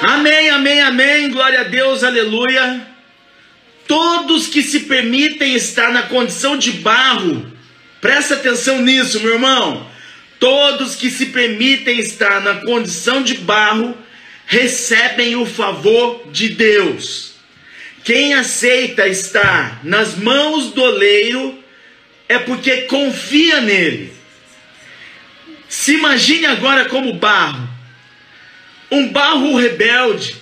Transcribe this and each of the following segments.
Amém, amém, amém. Glória a Deus, aleluia. Todos que se permitem estar na condição de barro, presta atenção nisso, meu irmão. Todos que se permitem estar na condição de barro recebem o favor de Deus. Quem aceita estar nas mãos do oleiro é porque confia nele. Se imagine agora como barro. Um barro rebelde,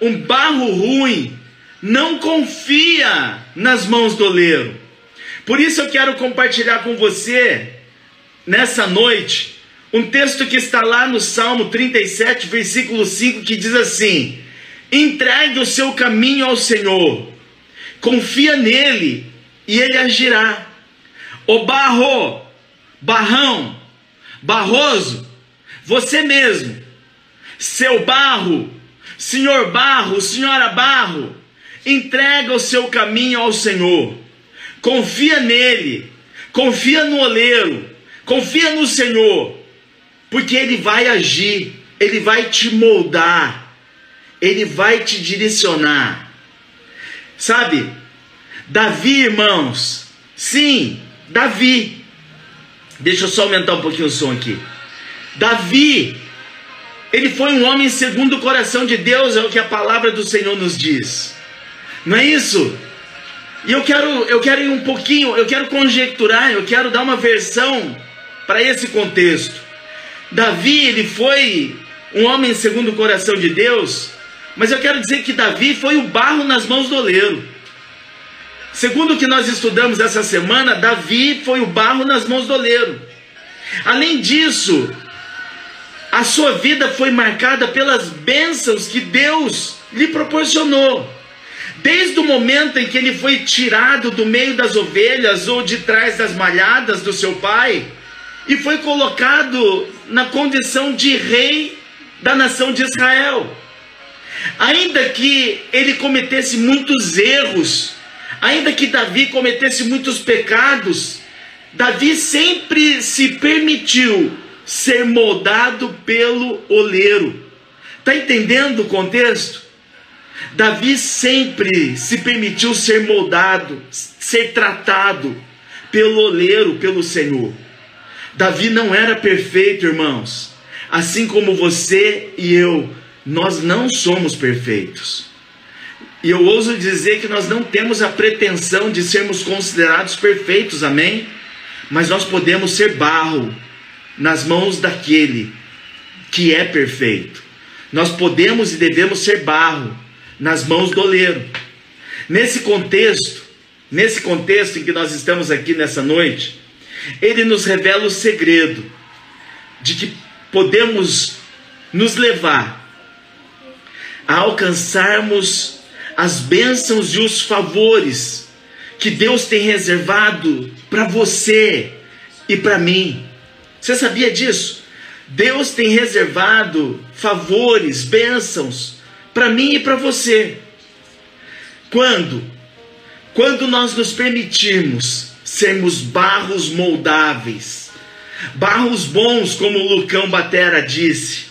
um barro ruim, não confia nas mãos do oleiro. Por isso eu quero compartilhar com você, nessa noite, um texto que está lá no Salmo 37, versículo 5, que diz assim: Entregue o seu caminho ao Senhor, confia nele e ele agirá. O barro, barrão, barroso, você mesmo, seu barro, senhor barro, senhora barro, entrega o seu caminho ao Senhor, confia nele, confia no oleiro, confia no Senhor, porque ele vai agir, ele vai te moldar, ele vai te direcionar. Sabe, Davi, irmãos, sim, Davi, deixa eu só aumentar um pouquinho o som aqui. Davi, ele foi um homem segundo o coração de Deus, é o que a palavra do Senhor nos diz. Não é isso? E eu quero, eu quero ir um pouquinho, eu quero conjecturar, eu quero dar uma versão para esse contexto. Davi, ele foi um homem segundo o coração de Deus, mas eu quero dizer que Davi foi o barro nas mãos do oleiro. Segundo o que nós estudamos essa semana, Davi foi o barro nas mãos do oleiro. Além disso, a sua vida foi marcada pelas bênçãos que Deus lhe proporcionou. Desde o momento em que ele foi tirado do meio das ovelhas ou de trás das malhadas do seu pai e foi colocado na condição de rei da nação de Israel. Ainda que ele cometesse muitos erros, ainda que Davi cometesse muitos pecados, Davi sempre se permitiu ser moldado pelo oleiro. Está entendendo o contexto? Davi sempre se permitiu ser moldado, ser tratado pelo oleiro, pelo Senhor. Davi não era perfeito, irmãos. Assim como você e eu, nós não somos perfeitos. E eu ouso dizer que nós não temos a pretensão de sermos considerados perfeitos, amém? Mas nós podemos ser barro nas mãos daquele que é perfeito. Nós podemos e devemos ser barro nas mãos do oleiro. Nesse contexto, nesse contexto em que nós estamos aqui nessa noite, ele nos revela o segredo de que podemos nos levar a alcançarmos as bênçãos e os favores que Deus tem reservado para você e para mim. Você sabia disso? Deus tem reservado favores, bênçãos para mim e para você. Quando? Quando nós nos permitirmos sermos barros moldáveis, barros bons, como o Lucão Batera disse,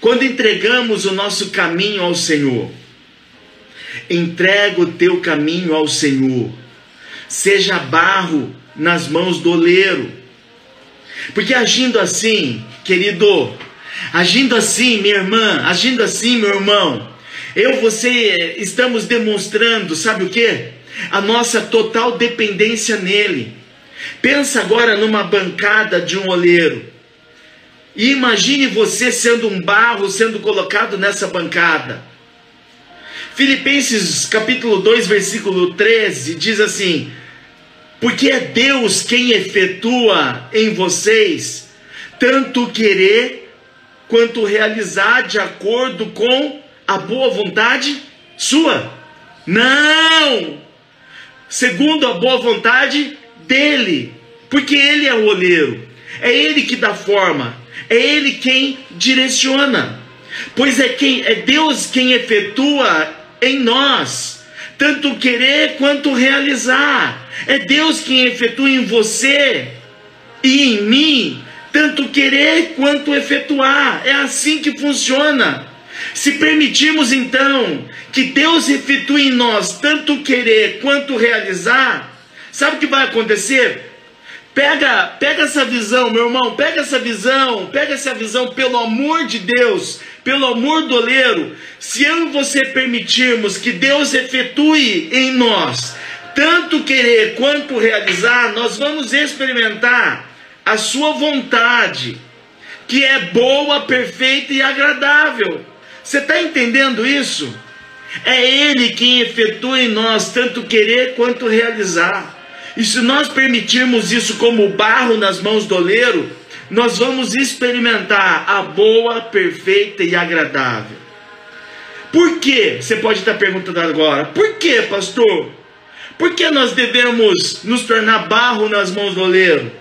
quando entregamos o nosso caminho ao Senhor, entrega o teu caminho ao Senhor, seja barro nas mãos do oleiro, porque agindo assim, querido, agindo assim, minha irmã, agindo assim, meu irmão, eu, você, estamos demonstrando, sabe o que? A nossa total dependência nele. Pensa agora numa bancada de um oleiro. E imagine você sendo um barro sendo colocado nessa bancada. Filipenses capítulo 2, versículo 13 diz assim: Porque é Deus quem efetua em vocês tanto querer quanto realizar de acordo com a boa vontade sua. Não! Segundo a boa vontade dele, porque ele é o oleiro, é ele que dá forma, é ele quem direciona. Pois é quem é Deus quem efetua em nós tanto querer quanto realizar. É Deus quem efetua em você e em mim tanto querer quanto efetuar. É assim que funciona. Se permitirmos então que Deus efetue em nós tanto querer quanto realizar, sabe o que vai acontecer? Pega, pega essa visão, meu irmão, pega essa visão, pega essa visão pelo amor de Deus, pelo amor do oleiro. Se eu e você permitirmos que Deus efetue em nós tanto querer quanto realizar, nós vamos experimentar a sua vontade, que é boa, perfeita e agradável. Você está entendendo isso? É Ele quem efetua em nós tanto querer quanto realizar. E se nós permitirmos isso como barro nas mãos do oleiro, nós vamos experimentar a boa, perfeita e agradável. Por que? Você pode estar perguntando agora. Por que, pastor? Por que nós devemos nos tornar barro nas mãos do oleiro?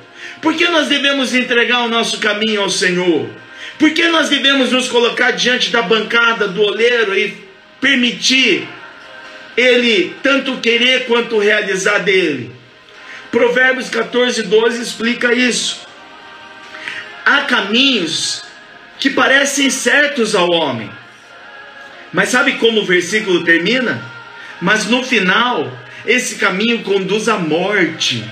Por que nós devemos entregar o nosso caminho ao Senhor? Por que nós devemos nos colocar diante da bancada do oleiro e permitir ele tanto querer quanto realizar dele? Provérbios 14, 12 explica isso. Há caminhos que parecem certos ao homem, mas sabe como o versículo termina? Mas no final, esse caminho conduz à morte.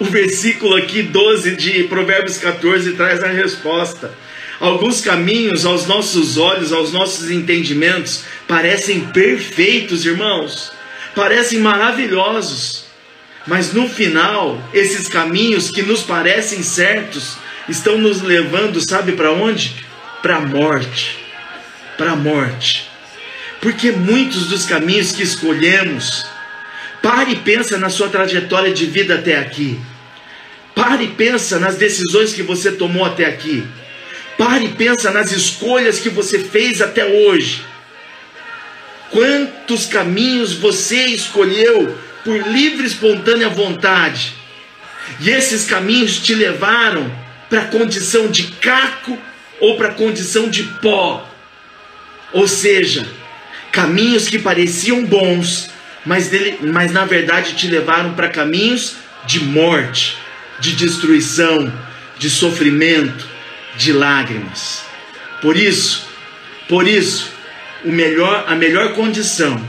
O versículo aqui 12 de Provérbios 14 traz a resposta. Alguns caminhos aos nossos olhos, aos nossos entendimentos, parecem perfeitos, irmãos, parecem maravilhosos, mas no final, esses caminhos que nos parecem certos estão nos levando, sabe para onde? Para a morte. Para a morte. Porque muitos dos caminhos que escolhemos, pare e pensa na sua trajetória de vida até aqui. Pare e pensa nas decisões que você tomou até aqui. Pare e pensa nas escolhas que você fez até hoje. Quantos caminhos você escolheu por livre e espontânea vontade. E esses caminhos te levaram para a condição de caco ou para a condição de pó. Ou seja, caminhos que pareciam bons, mas, dele, mas na verdade te levaram para caminhos de morte, de destruição, de sofrimento, de lágrimas. Por isso, por isso, o melhor, a melhor condição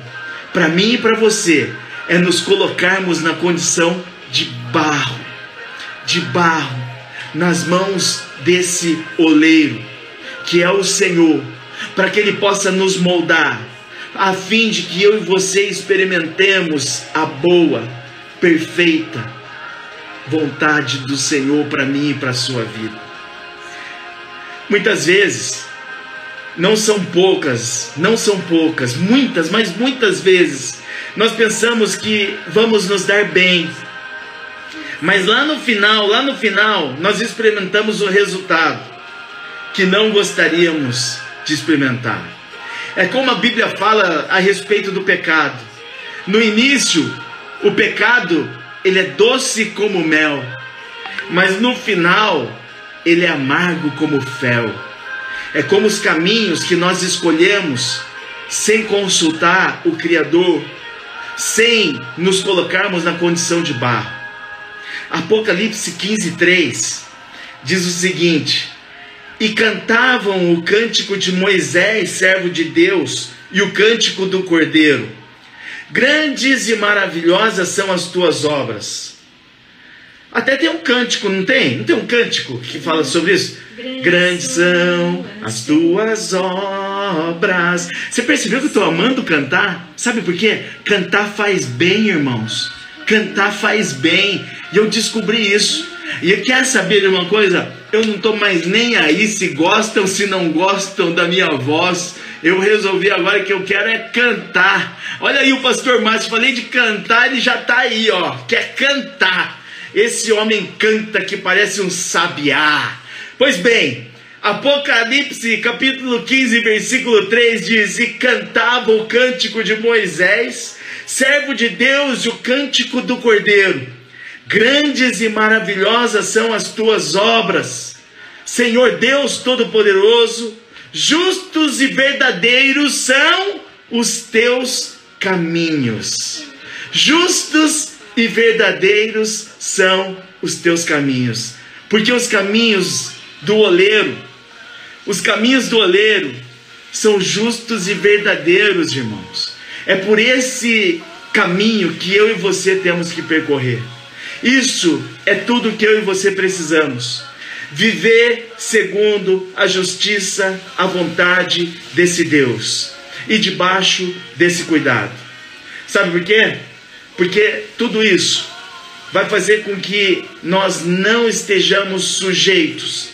para mim e para você é nos colocarmos na condição de barro, de barro, nas mãos desse oleiro, que é o Senhor, para que Ele possa nos moldar, a fim de que eu e você experimentemos a boa, perfeita vontade do Senhor para mim e para a sua vida. Muitas vezes, não são poucas, não são poucas, muitas, mas muitas vezes, nós pensamos que vamos nos dar bem. Mas lá no final, lá no final, nós experimentamos o resultado que não gostaríamos de experimentar. É como a Bíblia fala a respeito do pecado. No início, o pecado, ele é doce como mel, mas no final, ele é amargo como fel. É como os caminhos que nós escolhemos sem consultar o Criador sem nos colocarmos na condição de barro. Apocalipse 15, 3 diz o seguinte: E cantavam o cântico de Moisés, servo de Deus, e o cântico do Cordeiro. Grandes e maravilhosas são as tuas obras. Até tem um cântico, não tem? Não tem um cântico que fala sobre isso? Grandes são as tuas obras. Você percebeu que eu estou amando cantar? Sabe por quê? Cantar faz bem, irmãos. Cantar faz bem. E eu descobri isso. E quer saber de uma coisa? Eu não estou mais nem aí se gostam, se não gostam da minha voz. Eu resolvi agora que eu quero é cantar. Olha aí o pastor Márcio, falei de cantar, ele já está aí, ó. Quer cantar. Esse homem canta que parece um sabiá. Pois bem, Apocalipse capítulo 15, versículo 3 diz: E cantava o cântico de Moisés, servo de Deus, o cântico do Cordeiro. Grandes e maravilhosas são as tuas obras, Senhor Deus Todo-Poderoso, justos e verdadeiros são os teus caminhos. Justos e verdadeiros são os teus caminhos, porque os caminhos do oleiro, os caminhos do oleiro são justos e verdadeiros, irmãos. É por esse caminho que eu e você temos que percorrer. Isso é tudo que eu e você precisamos. Viver segundo a justiça, a vontade desse Deus e debaixo desse cuidado. Sabe por quê? Porque tudo isso vai fazer com que nós não estejamos sujeitos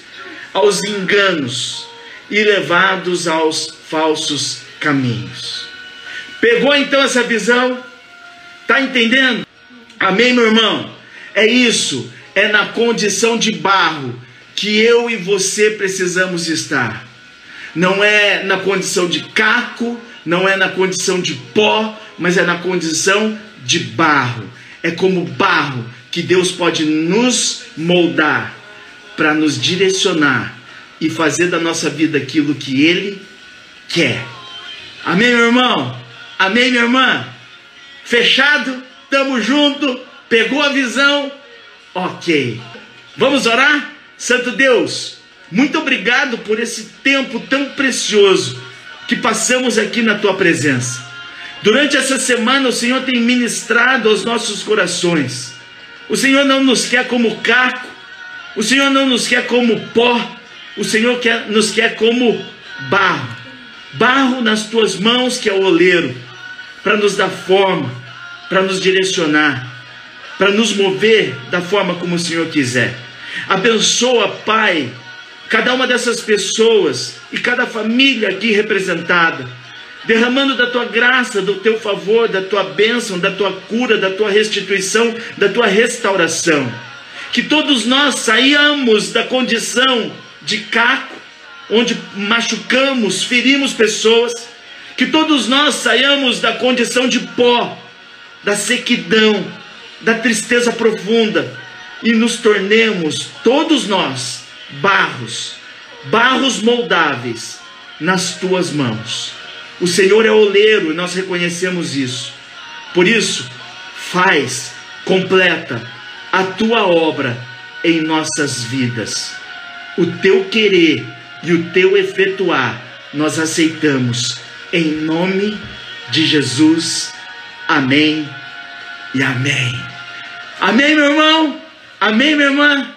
aos enganos e levados aos falsos caminhos. Pegou então essa visão? Tá entendendo? Amém, meu irmão? É isso, é na condição de barro que eu e você precisamos estar. Não é na condição de caco, não é na condição de pó, mas é na condição de barro. É como barro que Deus pode nos moldar para nos direcionar e fazer da nossa vida aquilo que Ele quer. Amém, meu irmão? Amém, minha irmã? Fechado? Tamo junto? Pegou a visão? Ok. Vamos orar? Santo Deus, muito obrigado por esse tempo tão precioso que passamos aqui na tua presença. Durante essa semana, o Senhor tem ministrado aos nossos corações. O Senhor não nos quer como caco, o Senhor não nos quer como pó, o Senhor quer, nos quer como barro. Barro nas tuas mãos, que é o oleiro, para nos dar forma, para nos direcionar, para nos mover da forma como o Senhor quiser. Abençoa, Pai, cada uma dessas pessoas e cada família aqui representada derramando da tua graça, do teu favor, da tua bênção, da tua cura, da tua restituição, da tua restauração. Que todos nós saíamos da condição de caco, onde machucamos, ferimos pessoas, que todos nós saiamos da condição de pó, da sequidão, da tristeza profunda e nos tornemos, todos nós, barros, barros moldáveis nas tuas mãos. O Senhor é oleiro e nós reconhecemos isso. Por isso, faz, completa a tua obra em nossas vidas. O teu querer e o teu efetuar nós aceitamos em nome de Jesus. Amém e amém. Amém, meu irmão? Amém, minha irmã?